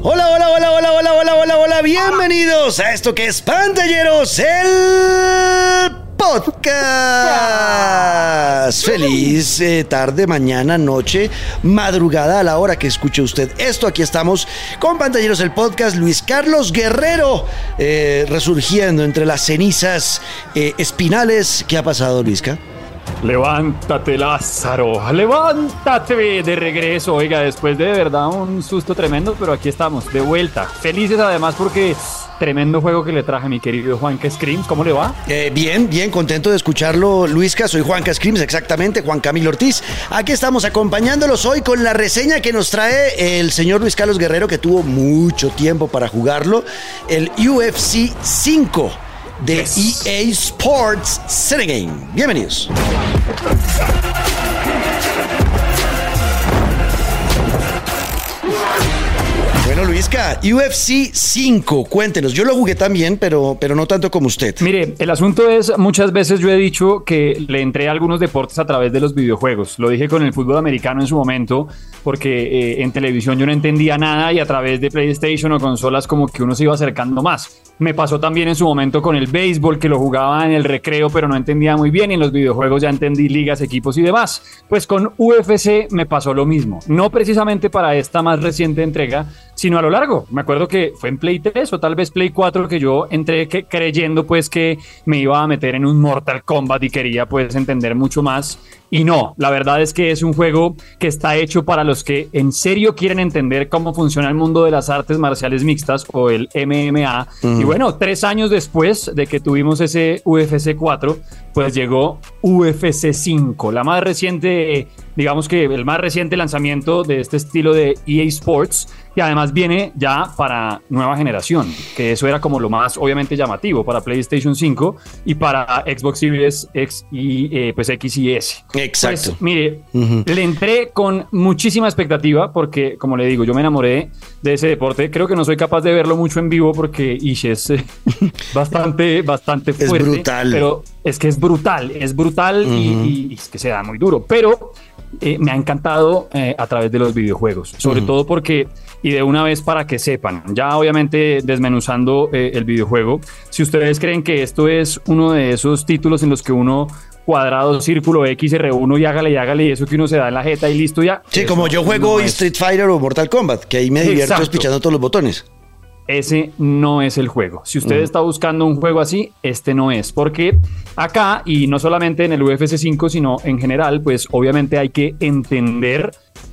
Hola, hola, hola, hola, hola, hola, hola, hola. Bienvenidos a esto que es Pantalleros, el podcast. Feliz eh, tarde, mañana, noche, madrugada a la hora que escuche usted esto. Aquí estamos con Pantalleros, el podcast. Luis Carlos Guerrero eh, resurgiendo entre las cenizas eh, espinales. ¿Qué ha pasado, Luisca? Levántate, Lázaro, levántate de regreso. Oiga, después de, verdad un susto tremendo, pero aquí estamos, de vuelta. Felices además porque tremendo juego que le traje mi querido Juanca Screams. ¿Cómo le va? Eh, bien, bien, contento de escucharlo, Luisca. Soy Juanca Screams, exactamente, Juan Camilo Ortiz. Aquí estamos acompañándolos hoy con la reseña que nos trae el señor Luis Carlos Guerrero, que tuvo mucho tiempo para jugarlo, el UFC 5 de EA Sports Game. Bienvenidos. Bueno, Luisca, UFC 5, cuéntenos. Yo lo jugué también, pero, pero no tanto como usted. Mire, el asunto es, muchas veces yo he dicho que le entré a algunos deportes a través de los videojuegos. Lo dije con el fútbol americano en su momento, porque eh, en televisión yo no entendía nada y a través de PlayStation o consolas como que uno se iba acercando más. Me pasó también en su momento con el béisbol, que lo jugaba en el recreo, pero no entendía muy bien. Y en los videojuegos ya entendí ligas, equipos y demás. Pues con UFC me pasó lo mismo. No precisamente para esta más reciente entrega, sino a lo largo. Me acuerdo que fue en Play 3 o tal vez Play 4 que yo entré creyendo pues que me iba a meter en un Mortal Kombat y quería pues entender mucho más. Y no, la verdad es que es un juego que está hecho para los que en serio quieren entender cómo funciona el mundo de las artes marciales mixtas o el MMA. Y bueno, tres años después de que tuvimos ese UFC 4, pues llegó UFC 5, la más reciente, digamos que el más reciente lanzamiento de este estilo de EA Sports, y además viene ya para nueva generación, que eso era como lo más obviamente llamativo para PlayStation 5 y para Xbox Series X y eh, pues X y S. Exacto. Pues, mire, le entré con muchísima expectativa porque, como le digo, yo me enamoré de ese deporte. Creo que no soy capaz de verlo mucho en vivo porque Ish es eh, bastante, bastante fuerte. Es brutal. Pero es que es brutal, es brutal y, es que se da muy duro. Pero eh, me ha encantado a través de los videojuegos, sobre todo porque y de una vez para que sepan, ya obviamente desmenuzando eh, el videojuego, si ustedes creen que esto es uno de esos títulos en los que uno cuadrado, círculo, X, R1 y hágale y hágale y eso que uno se da en la jeta y listo ya. Sí, como yo juego Street Fighter o Mortal Kombat, que ahí me divierto espichando todos los botones ese no es el juego. Si usted está buscando un juego así, este no es. Porque acá, y no solamente en el UFC 5, sino en general, pues obviamente hay que entender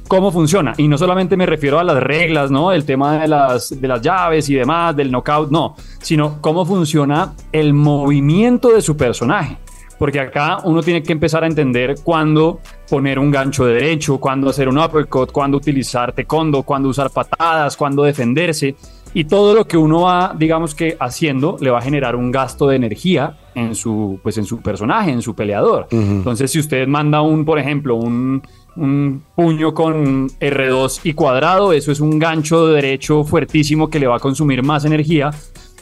cómo funciona. Y no solamente me refiero a las reglas, ¿no? El tema de las, de las llaves y demás, del knockout, no, sino cómo funciona el movimiento de su personaje. Porque acá uno tiene que empezar a entender cuándo poner un gancho de derecho, cuándo hacer un uppercut, cuándo utilizar taekwondo, cuándo usar patadas, cuándo defenderse. Y todo lo que uno va, digamos que haciendo, le va a generar un gasto de energía en su, pues en su personaje, en su peleador. Entonces, si usted manda un, por ejemplo, un, un puño con R2 y cuadrado, eso es un gancho de derecho fuertísimo que le va a consumir más energía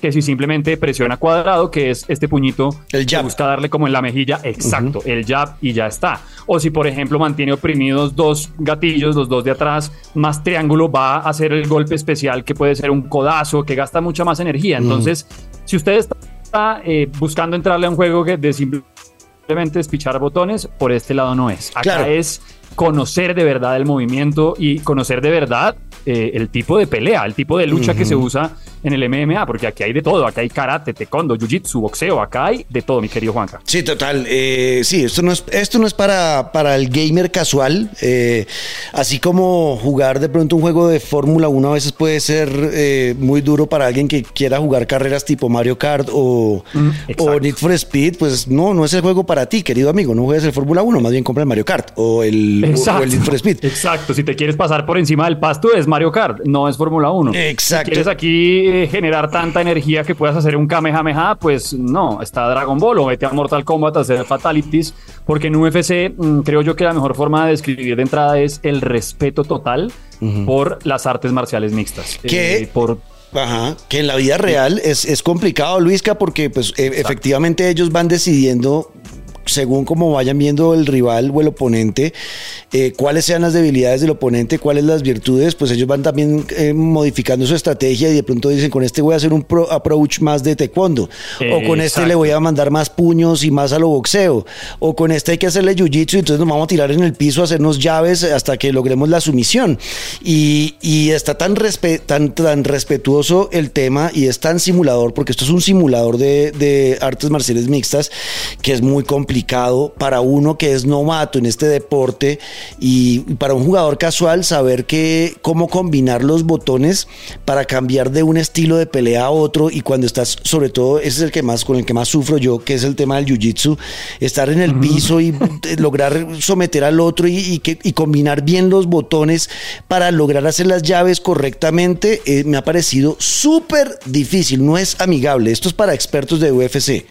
que si simplemente presiona cuadrado, que es este puñito el que busca darle como en la mejilla, exacto, el jab y ya está. O si por ejemplo mantiene oprimidos dos gatillos, los dos de atrás, más triángulo, va a hacer el golpe especial que puede ser un codazo, que gasta mucha más energía. Entonces, si usted está eh, buscando entrarle a un juego que de simplemente despichar botones, por este lado no es. Acá es conocer de verdad el movimiento y conocer de verdad eh, el tipo de pelea, el tipo de lucha que se usa en el MMA, porque aquí hay de todo, acá hay karate, taekwondo, jiu-jitsu, boxeo, acá hay de todo, mi querido Juanca. Sí, total. Eh, sí, esto no es, esto no es para, para el gamer casual, eh, así como jugar de pronto un juego de Fórmula 1 a veces puede ser muy duro para alguien que quiera jugar carreras tipo Mario Kart o, mm, o Need for Speed, pues no, no es el juego para ti, querido amigo, no juegues el Fórmula 1, más bien compra el Mario Kart o el, Exacto. el Need for Speed. Exacto, si te quieres pasar por encima del pasto es Mario Kart, no es Fórmula 1. Exacto. Si quieres aquí eh, generar tanta energía que puedas hacer un Kamehameha, pues no, está Dragon Ball o vete a Mortal Kombat a hacer fatalities, porque en UFC mm, creo yo que la mejor forma de describir de entrada es el respeto total por las artes marciales mixtas. ¿Qué? Eh, por Ajá, que en la vida real es, es complicado, Luisca, porque pues e, efectivamente ellos van decidiendo según como vayan viendo el rival o el oponente, eh, cuáles sean las debilidades del oponente, cuáles las virtudes, pues ellos van también eh, modificando su estrategia y de pronto dicen, con este voy a hacer un approach más de taekwondo, o con este le voy a mandar más puños y más a lo boxeo, o con este hay que hacerle jiu-jitsu y entonces nos vamos a tirar en el piso a hacernos llaves hasta que logremos la sumisión. Y, y está tan, tan, tan respetuoso el tema y es tan simulador, porque esto es un simulador de, de artes marciales mixtas, que es muy complicado para uno que es novato en este deporte y para un jugador casual saber que cómo combinar los botones para cambiar de un estilo de pelea a otro y cuando estás, sobre todo, ese es el que más con el que más sufro yo, que es el tema del jiu-jitsu, estar en el piso y lograr someter al otro y, que, y combinar bien los botones para lograr hacer las llaves correctamente, eh, me ha parecido súper difícil, no es amigable, esto es para expertos de UFC.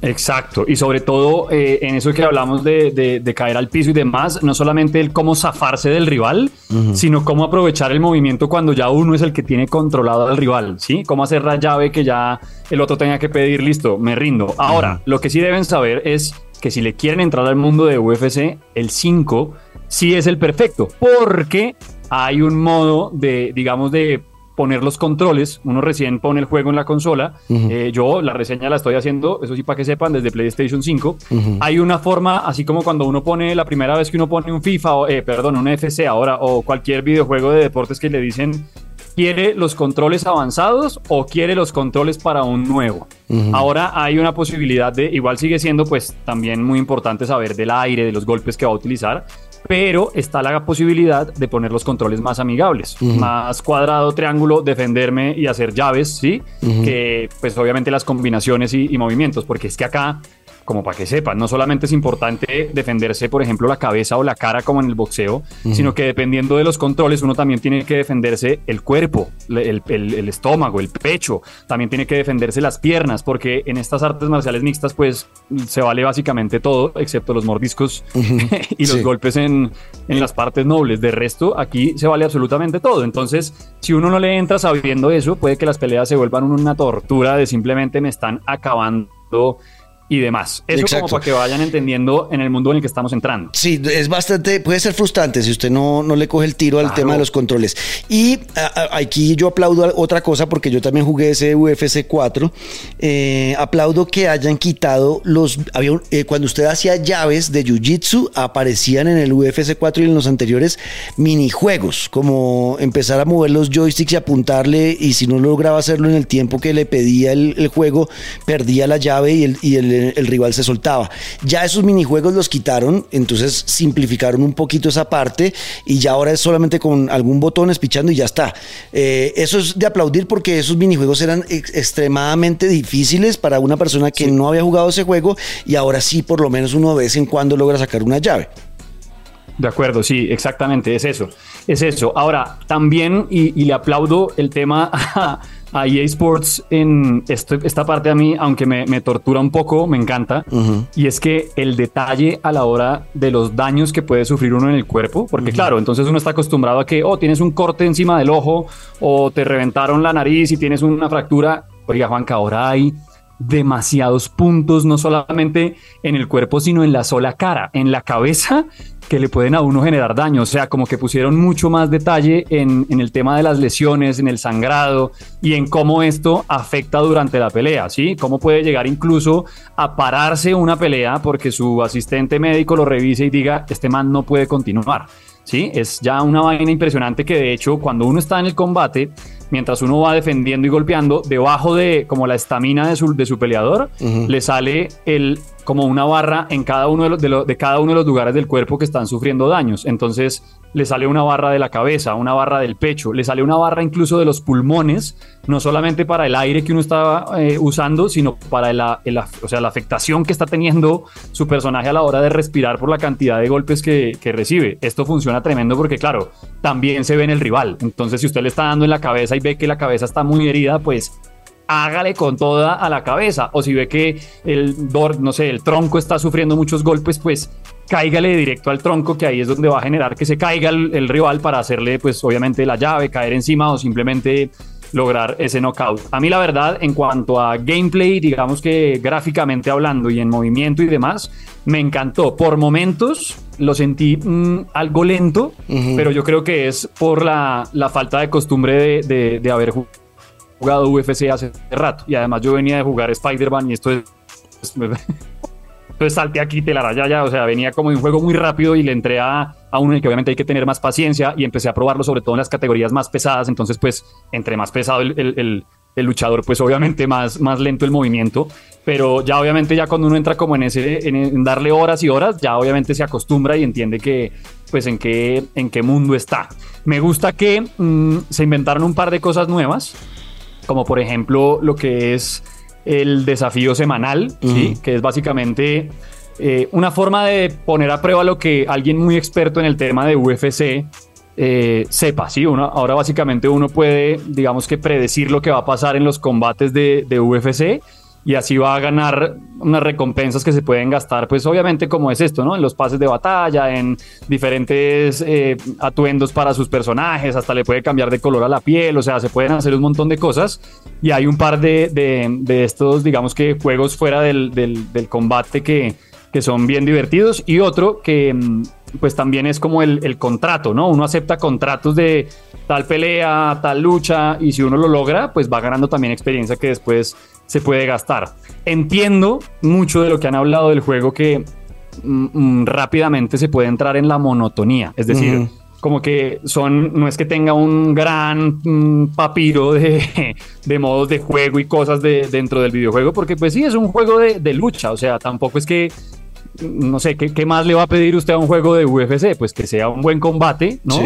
Exacto, y sobre todo eh, en eso que hablamos de, caer al piso y demás, no solamente el cómo zafarse del rival, sino cómo aprovechar el movimiento cuando ya uno es el que tiene controlado al rival, ¿sí? Cómo hacer la llave que ya el otro tenga que pedir, listo, me rindo. Ahora, lo que sí deben saber es que si le quieren entrar al mundo de UFC, el 5 sí es el perfecto, porque hay un modo de, digamos, de poner los controles. Uno recién pone el juego en la consola. Eh, yo la reseña la estoy haciendo, eso sí, para que sepan, desde PlayStation 5. Hay una forma, así como cuando uno pone la primera vez que uno pone un FIFA, o, eh, perdón, un FC ahora, o cualquier videojuego de deportes que le dicen, ¿quiere los controles avanzados o quiere los controles para un nuevo? Ahora hay una posibilidad de, igual sigue siendo pues también muy importante saber del aire, de los golpes que va a utilizar, pero está la posibilidad de poner los controles más amigables, más cuadrado, triángulo, defenderme y hacer llaves, ¿sí? Que pues obviamente las combinaciones y, movimientos, porque es que acá como para que sepan, no solamente es importante defenderse, por ejemplo, la cabeza o la cara como en el boxeo, sino que dependiendo de los controles, uno también tiene que defenderse el cuerpo, el, el, estómago, el pecho, también tiene que defenderse las piernas, porque en estas artes marciales mixtas, pues se vale básicamente todo, excepto los mordiscos y los golpes en, en las partes nobles. De resto, aquí se vale absolutamente todo. Entonces, si uno no le entra sabiendo eso, puede que las peleas se vuelvan una tortura de simplemente me están acabando y demás. Eso como para que vayan entendiendo en el mundo en el que estamos entrando. Sí, es bastante, puede ser frustrante si usted no, no le coge el tiro al tema de los controles. Y aquí yo aplaudo otra cosa porque yo también jugué ese UFC 4. Eh, aplaudo que hayan quitado los... Había, eh, cuando usted hacía llaves de Jiu-Jitsu, aparecían en el UFC 4 y en los anteriores minijuegos, como empezar a mover los joysticks y apuntarle y si no lograba hacerlo en el tiempo que le pedía el, juego, perdía la llave y el, y el el, rival se soltaba. Ya esos minijuegos los quitaron, entonces simplificaron un poquito esa parte y ya ahora es solamente con algún botón espichando y ya está. Eh, eso es de aplaudir porque esos minijuegos eran extremadamente difíciles para una persona que no había jugado ese juego y ahora sí por lo menos uno de vez en cuando logra sacar una llave. De acuerdo, sí, exactamente, es eso. Es eso. Ahora, también, y, y le aplaudo el tema a EA Sports en esta parte a mí, aunque me, tortura un poco, me encanta. Y es que el detalle a la hora de los daños que puede sufrir uno en el cuerpo, porque claro, entonces uno está acostumbrado a que, oh, tienes un corte encima del ojo o te reventaron la nariz y tienes una fractura. Oiga, Juanca, ahora hay demasiados puntos, no solamente en el cuerpo, sino en la sola cara, en la cabeza que le pueden a uno generar daño. O sea, como que pusieron mucho más detalle en, el tema de las lesiones, en el sangrado y en cómo esto afecta durante la pelea, ¿sí? Cómo puede llegar incluso a pararse una pelea porque su asistente médico lo revise y diga, este man no puede continuar. ¿Sí? Es ya una vaina impresionante que de hecho cuando uno está en el combate, mientras uno va defendiendo y golpeando, debajo de como la estamina de su, de su peleador, le sale el como una barra en cada uno de, los, de, cada uno de los lugares del cuerpo que están sufriendo daños. Entonces le sale una barra de la cabeza, una barra del pecho, le sale una barra incluso de los pulmones, no solamente para el aire que uno está eh, usando, sino para la, o sea, la afectación que está teniendo su personaje a la hora de respirar por la cantidad de golpes que, que recibe. Esto funciona tremendo porque, claro, también se ve en el rival. Entonces, si usted le está dando en la cabeza y ve que la cabeza está muy herida, pues hágale con toda a la cabeza. O si ve que el, no sé, el tronco está sufriendo muchos golpes, pues cáigale directo al tronco, que ahí es donde va a generar que se caiga el, rival para hacerle, pues obviamente la llave, caer encima o simplemente lograr ese knockout. A mí la verdad, en cuanto a gameplay, digamos que gráficamente hablando y en movimiento y demás, me encantó. Por momentos lo sentí mm, algo lento, pero yo creo que es por la, falta de costumbre de, de haber jugado UFC hace rato. Y además yo venía de jugar Spider-Man y esto es... Entonces salté aquí, te la raya ya, o sea, venía como un juego muy rápido y le entré a, a uno en el que obviamente hay que tener más paciencia y empecé a probarlo sobre todo en las categorías más pesadas, entonces pues entre más pesado el, el, el, luchador, pues obviamente más, más lento el movimiento, pero ya obviamente ya cuando uno entra como en ese, en, darle horas y horas, ya obviamente se acostumbra y entiende que pues en qué, en qué mundo está. Me gusta que mm, se inventaron un par de cosas nuevas, como por ejemplo lo que es el desafío semanal, ¿sí? que es básicamente eh, una forma de poner a prueba lo que alguien muy experto en el tema de UFC eh, sepa. ¿sí? Uno, ahora básicamente uno puede, digamos que predecir lo que va a pasar en los combates de, de UFC y así va a ganar unas recompensas que se pueden gastar, pues obviamente como es esto, ¿no? En los pases de batalla, en diferentes eh, atuendos para sus personajes, hasta le puede cambiar de color a la piel, o sea, se pueden hacer un montón de cosas y hay un par de, de, estos, digamos que juegos fuera del, del, combate que, que son bien divertidos y otro que mm, pues también es como el, el, contrato, ¿no? Uno acepta contratos de tal pelea, tal lucha y si uno lo logra, pues va ganando también experiencia que después se puede gastar. Entiendo mucho de lo que han hablado del juego que mm, mm, rápidamente se puede entrar en la monotonía, es decir, como que son, no es que tenga un gran mm, papiro de, de, modos de juego y cosas de, dentro del videojuego, porque pues sí, es un juego de, de lucha, o sea, tampoco es que no sé, ¿qué, ¿qué, más le va a pedir usted a un juego de UFC? Pues que sea un buen combate, ¿no?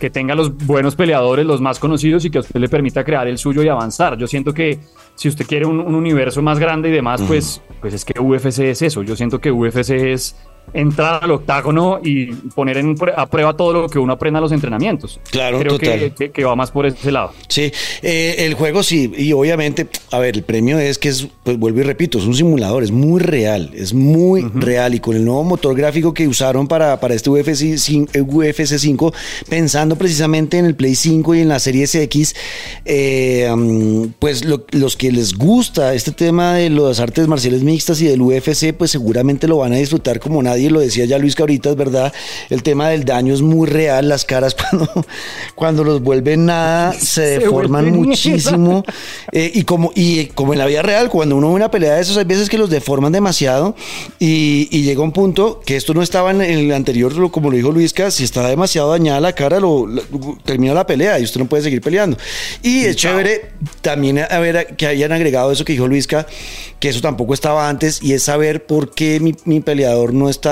Que tenga los buenos peleadores, los más conocidos y que a usted le permita crear el suyo y avanzar. Yo siento que si usted quiere un, universo más grande y demás, pues, pues es que UFC es eso. Yo siento que UFC es entrar al octágono y poner en, a prueba todo lo que uno aprenda en los entrenamientos. Claro, Creo Que, que, va más por ese lado. Sí, eh, el juego sí, y obviamente, a ver, el premio es que es, pues vuelvo y repito, es un simulador, es muy real, es muy real, y con el nuevo motor gráfico que usaron para, para este UFC, 5, UFC 5, pensando precisamente en el Play 5 y en la Series X, eh, pues los que les gusta este tema de las artes marciales mixtas y del UFC, pues seguramente lo van a disfrutar como nadie lo decía ya Luis que ahorita es verdad, el tema del daño es muy real, las caras cuando, cuando los vuelven nada se, deforman muchísimo eh, y, como, y como en la vida real, cuando uno ve una pelea de esos hay veces que los deforman demasiado y, llega un punto que esto no estaba en el anterior, como lo dijo Luisca, si está demasiado dañada la cara, lo, termina la pelea y usted no puede seguir peleando. Y es chévere también a ver que hayan agregado eso que dijo Luisca, que eso tampoco estaba antes y es saber por qué mi, mi peleador no está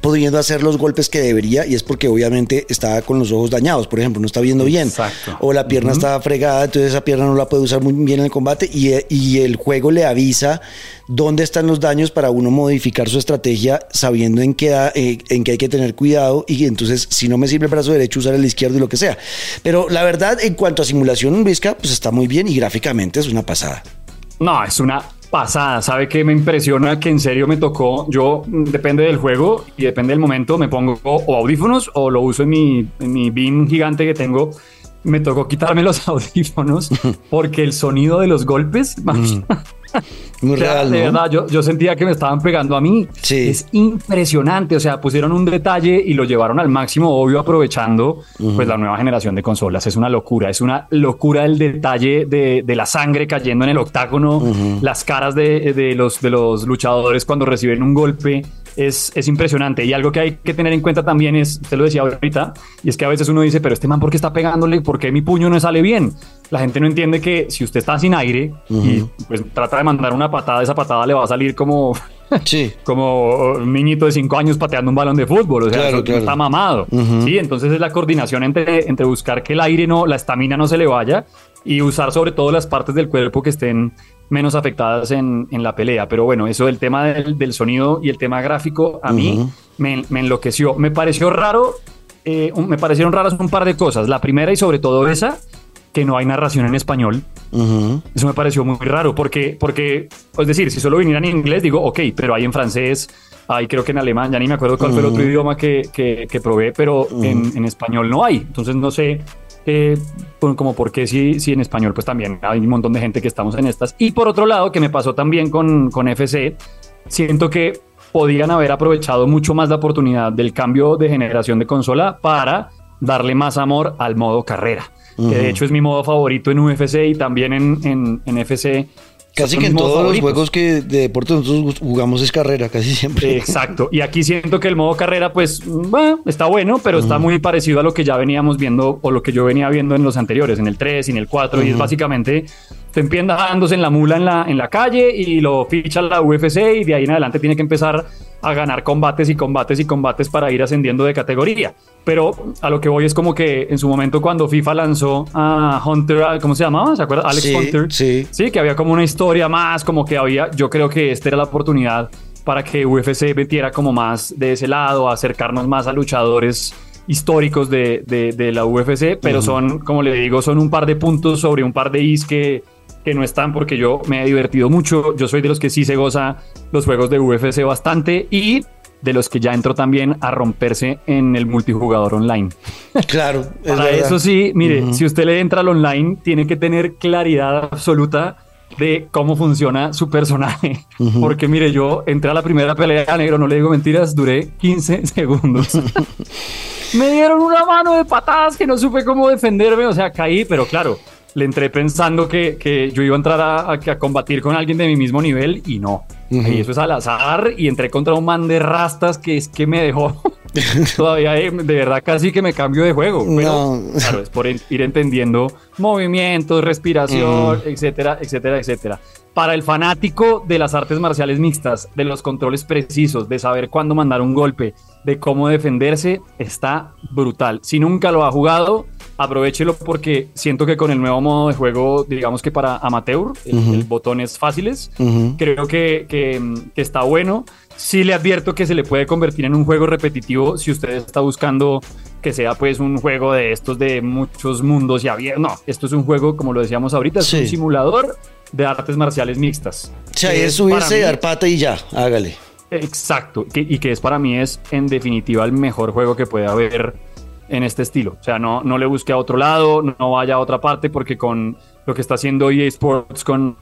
pudiendo hacer los golpes que debería y es porque obviamente está con los ojos dañados, por ejemplo, no está viendo bien o la pierna está fregada, entonces esa pierna no la puede usar muy bien en el combate y, y, el juego le avisa dónde están los daños para uno modificar su estrategia sabiendo en qué, eh, en qué hay que tener cuidado y entonces si no me sirve el brazo derecho usar el izquierdo y lo que sea. Pero la verdad en cuanto a simulación Vizca pues está muy bien y gráficamente es una pasada. No, es una pasada. ¿Sabe qué me impresiona? Que en serio me tocó. Yo, mm, depende del juego y depende del momento, me pongo o audífonos o lo uso en mi, en mi gigante que tengo. Me tocó quitarme los audífonos porque el sonido de los golpes. Mm. Muy real, De verdad, yo, yo, sentía que me estaban pegando a mí. Sí. Es impresionante. O sea, pusieron un detalle y lo llevaron al máximo, obvio, aprovechando pues la nueva generación de consolas. Es una locura. Es una locura el detalle de, de la sangre cayendo en el octágono, las caras de, de, los, de los luchadores cuando reciben un golpe es, es, impresionante. Y algo que hay que tener en cuenta también es, usted lo decía ahorita, y es que a veces uno dice, pero este man, ¿por qué está pegándole? ¿Por qué mi puño no sale bien? La gente no entiende que si usted está sin aire y pues trata de mandar una patada, esa patada le va a salir como Sí. Como un niñito de 5 años pateando un balón de fútbol, o sea, está mamado. Sí, entonces es la coordinación entre, entre buscar que el aire no, la estamina no se le vaya y usar sobre todo las partes del cuerpo que estén menos afectadas en, en la pelea. Pero bueno, eso del tema del, del sonido y el tema gráfico a mí me, me, enloqueció. Me pareció raro, eh, me parecieron raras un par de cosas. La primera y sobre todo esa, que no hay narración en español. Eso me pareció muy raro porque, porque, es decir, si solo viniera en inglés, digo, ok, pero hay en francés, hay creo que en alemán, ya ni me acuerdo cuál fue el otro idioma que, que, probé, pero en, en, español no hay. Entonces no sé eh, como porque si, si en español, pues también hay un montón de gente que estamos en estas. Y por otro lado, que me pasó también con, con FC, siento que podían haber aprovechado mucho más la oportunidad del cambio de generación de consola para darle más amor al modo carrera, que de hecho es mi modo favorito en UFC y también en, en, en FC Casi que en todos los juegos que de deporte nosotros jugamos es carrera, casi siempre. Exacto. Y aquí siento que el modo carrera, pues, bueno, está bueno, pero está muy parecido a lo que ya veníamos viendo o lo que yo venía viendo en los anteriores, en el 3 y en el 4. Y es básicamente te empieza dándose en la mula en la, en la calle y lo ficha la UFC y de ahí en adelante tiene que empezar a ganar combates y combates y combates para ir ascendiendo de categoría. Pero a lo que voy es como que en su momento cuando FIFA lanzó a Hunter, ¿cómo se llamaba? ¿Se acuerda? Alex Hunter. Sí. Sí, que había como una historia más, como que había, yo creo que esta era la oportunidad para que UFC metiera como más de ese lado, acercarnos más a luchadores históricos de, de, la UFC, pero son, como le digo, son un par de puntos sobre un par de is que que no están porque yo me he divertido mucho. Yo soy de los que sí se goza los juegos de UFC bastante y de los que ya entro también a romperse en el multijugador online. Claro. Para eso sí, mire, si usted le entra al online, tiene que tener claridad absoluta de cómo funciona su personaje. Porque mire, yo entré a la primera pelea negro, no le digo mentiras, duré 15 segundos. me dieron una mano de patadas que no supe cómo defenderme, o sea, caí, pero claro, le entré pensando que, que yo iba a entrar a, a, combatir con alguien de mi mismo nivel y no. Y eso es al azar y entré contra un man de rastas que es que me dejó todavía eh, de verdad casi que me cambio de juego. Pero claro, es por ir entendiendo movimientos, respiración, etcétera, etcétera, etcétera. Para el fanático de las artes marciales mixtas, de los controles precisos, de saber cuándo mandar un golpe, de cómo defenderse, está brutal. Si nunca lo ha jugado, aprovechelo porque siento que con el nuevo modo de juego, digamos que para amateur, el, botones fáciles, creo que, que, está bueno. Sí le advierto que se le puede convertir en un juego repetitivo si usted está buscando que sea pues un juego de estos de muchos mundos y abiertos. No, esto es un juego, como lo decíamos ahorita, es un simulador de artes marciales mixtas. O sea, es subirse, dar pata y ya, hágale. Exacto, y que es para mí es en definitiva el mejor juego que puede haber en este estilo. O sea, no, no le busque a otro lado, no vaya a otra parte, porque con lo que está haciendo EA Sports con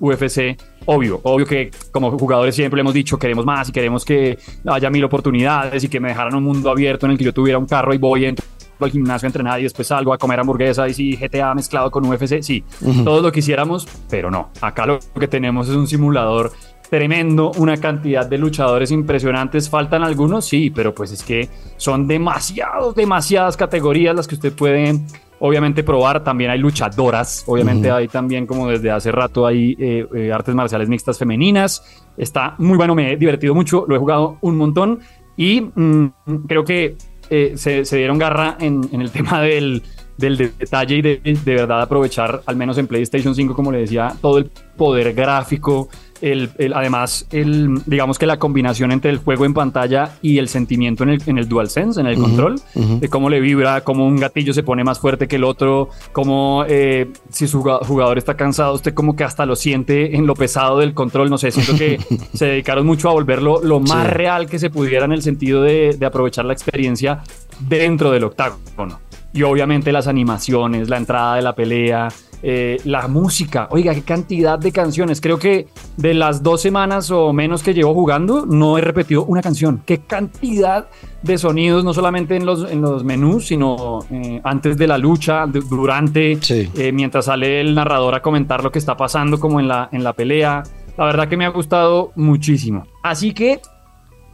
UFC, obvio, obvio que como jugadores siempre hemos dicho queremos más y queremos que haya mil oportunidades y que me dejaran un mundo abierto en el que yo tuviera un carro y voy al gimnasio a entrenar y después salgo a comer hamburguesa y si GTA mezclado con UFC, sí, todo lo quisiéramos, pero no, acá lo que tenemos es un simulador tremendo, una cantidad de luchadores impresionantes. ¿Faltan algunos? Sí, pero pues es que son demasiados, demasiadas categorías las que usted puede obviamente probar. También hay luchadoras, obviamente hay también como desde hace rato hay eh, eh, artes marciales mixtas femeninas. Está muy bueno, me he divertido mucho, lo he jugado un montón y mm, creo que eh, se, dieron garra en, en el tema del, del detalle y de, de, verdad aprovechar, al menos en PlayStation 5, como le decía, todo el poder gráfico, el, además, el, digamos que la combinación entre el juego en pantalla y el sentimiento en el, en el DualSense, en el control, de cómo le vibra, cómo un gatillo se pone más fuerte que el otro, cómo eh, si su jugador está cansado, usted como que hasta lo siente en lo pesado del control, no sé, siento que se dedicaron mucho a volverlo lo más real que se pudiera en el sentido de, de aprovechar la experiencia dentro del octágono. Y obviamente las animaciones, la entrada de la pelea, eh, la música, oiga, qué cantidad de canciones. Creo que de las dos semanas o menos que llevo jugando, no he repetido una canción. Qué cantidad de sonidos, no solamente en los, en los menús, sino eh, antes de la lucha, durante, eh, mientras sale el narrador a comentar lo que está pasando, como en la, en la pelea. La verdad que me ha gustado muchísimo. Así que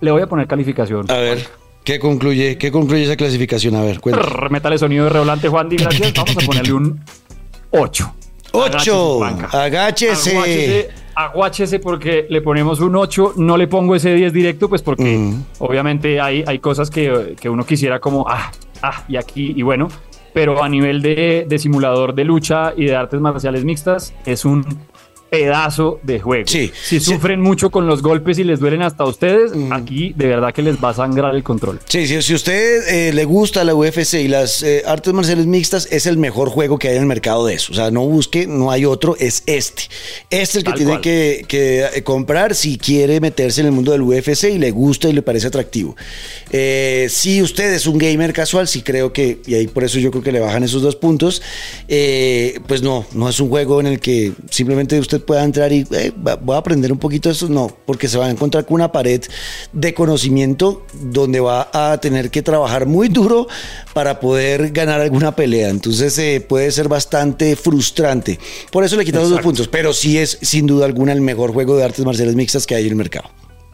le voy a poner calificación. A ver. ¿Qué concluye, ¿Qué concluye esa clasificación? A ver, cuéntame. Métale sonido de revolante, Juan Di, gracias. Vamos a ponerle un 8. 8. Agáchese. Aguáchese porque le ponemos un 8. No le pongo ese 10 directo, pues porque mm. obviamente hay, hay cosas que, que, uno quisiera como, ah, ah, y aquí, y bueno. Pero a nivel de, de simulador de lucha y de artes marciales mixtas, es un pedazo de juego. Sí, si sufren mucho con los golpes y les duelen hasta a ustedes, aquí de verdad que les va a sangrar el control. Sí, sí si a usted eh, le gusta la UFC y las eh, artes marciales mixtas, es el mejor juego que hay en el mercado de eso. O sea, no busque, no hay otro, es este. Este es el que tiene que, que, eh, comprar si quiere meterse en el mundo del UFC y le gusta y le parece atractivo. si usted es un gamer casual, sí creo que, y ahí por eso yo creo que le bajan esos dos puntos, pues no, no es un juego en el que simplemente usted pueda entrar y voy a aprender un poquito de eso. No, porque se va a encontrar con una pared de conocimiento donde va a tener que trabajar muy duro para poder ganar alguna pelea. Entonces eh, puede ser bastante frustrante. Por eso le quitamos dos puntos, pero sí es sin duda alguna el mejor juego de artes marciales mixtas que hay en el mercado.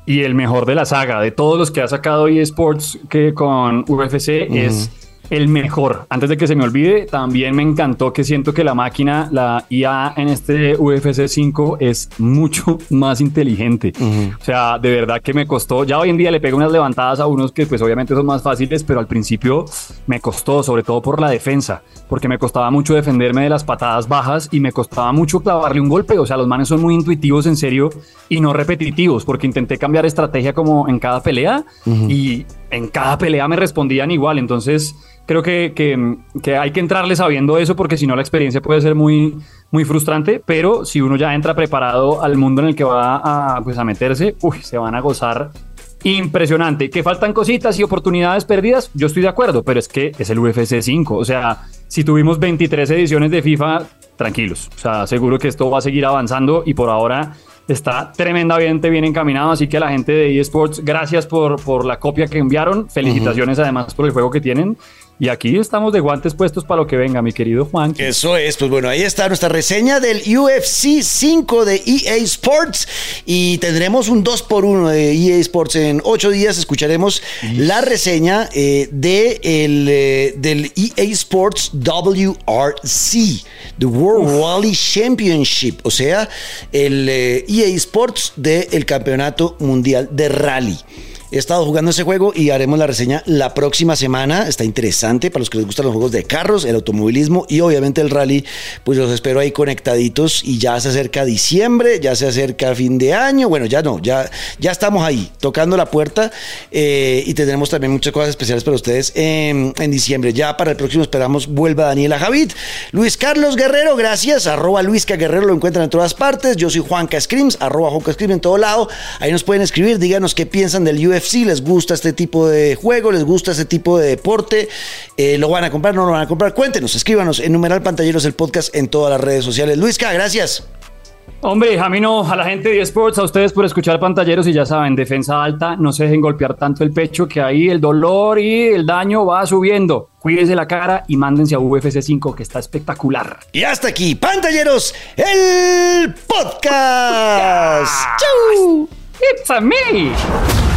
Y el mejor de la saga, de todos los que ha sacado eSports que con UFC es el mejor. Antes de que se me olvide, también me encantó que siento que la máquina, la IA en este UFC 5 es mucho más inteligente. O sea, de verdad que me costó. Ya hoy en día le pego unas levantadas a unos que pues obviamente son más fáciles, pero al principio me costó, sobre todo por la defensa, porque me costaba mucho defenderme de las patadas bajas y me costaba mucho clavarle un golpe. O sea, los manes son muy intuitivos en serio y no repetitivos, porque intenté cambiar estrategia como en cada pelea y en cada pelea me respondían igual. Entonces, creo que, que, hay que entrarle sabiendo eso porque si no la experiencia puede ser muy, muy frustrante, pero si uno ya entra preparado al mundo en el que va a, pues, a meterse, uy, se van a gozar impresionante. Que faltan cositas y oportunidades perdidas, yo estoy de acuerdo, pero es que es el UFC 5, o sea, si tuvimos 23 ediciones de FIFA, tranquilos, o sea, seguro que esto va a seguir avanzando y por ahora está tremendamente bien encaminado. Así que a la gente de eSports, gracias por, por la copia que enviaron. Felicitaciones además por el juego que tienen. Y aquí estamos de guantes puestos para lo que venga, mi querido Juan. Eso es, pues bueno, ahí está nuestra reseña del UFC 5 de EA Sports y tendremos un 2 por 1 de EA Sports en 8 días. Escucharemos la reseña eh, de el, eh, del EA Sports WRC, The World Rally Championship, o sea, el EA eh, e Sports del Campeonato Mundial de Rally. He estado jugando ese juego y haremos la reseña la próxima semana. Está interesante para los que les gustan los juegos de carros, el automovilismo y obviamente el rally. Pues los espero ahí conectaditos y ya se acerca diciembre, ya se acerca fin de año. Bueno, ya no, ya, ya estamos ahí tocando la puerta eh, y tendremos también muchas cosas especiales para ustedes en, diciembre. Ya para el próximo esperamos vuelva Daniela Javid. Luis Carlos Guerrero, gracias. Arroba Luisca Guerrero lo encuentran en todas partes. Yo soy Juanca Screams, arroba Juanca Screams en todo lado. Ahí nos pueden escribir, díganos qué piensan del UFC si les gusta este tipo de juego, les gusta este tipo de deporte, eh, lo van a comprar, no lo van a comprar, cuéntenos, escríbanos en numeral pantalleros el podcast en todas las redes sociales. Luisca, gracias. Hombre, a mí no, a la gente de eSports, a ustedes por escuchar pantalleros y ya saben, defensa alta, no se dejen golpear tanto el pecho que ahí el dolor y el daño va subiendo. Cuídense la cara y mándense a UFC 5 que está espectacular. Y hasta aquí, pantalleros, el podcast. ¡Chau! It's a me.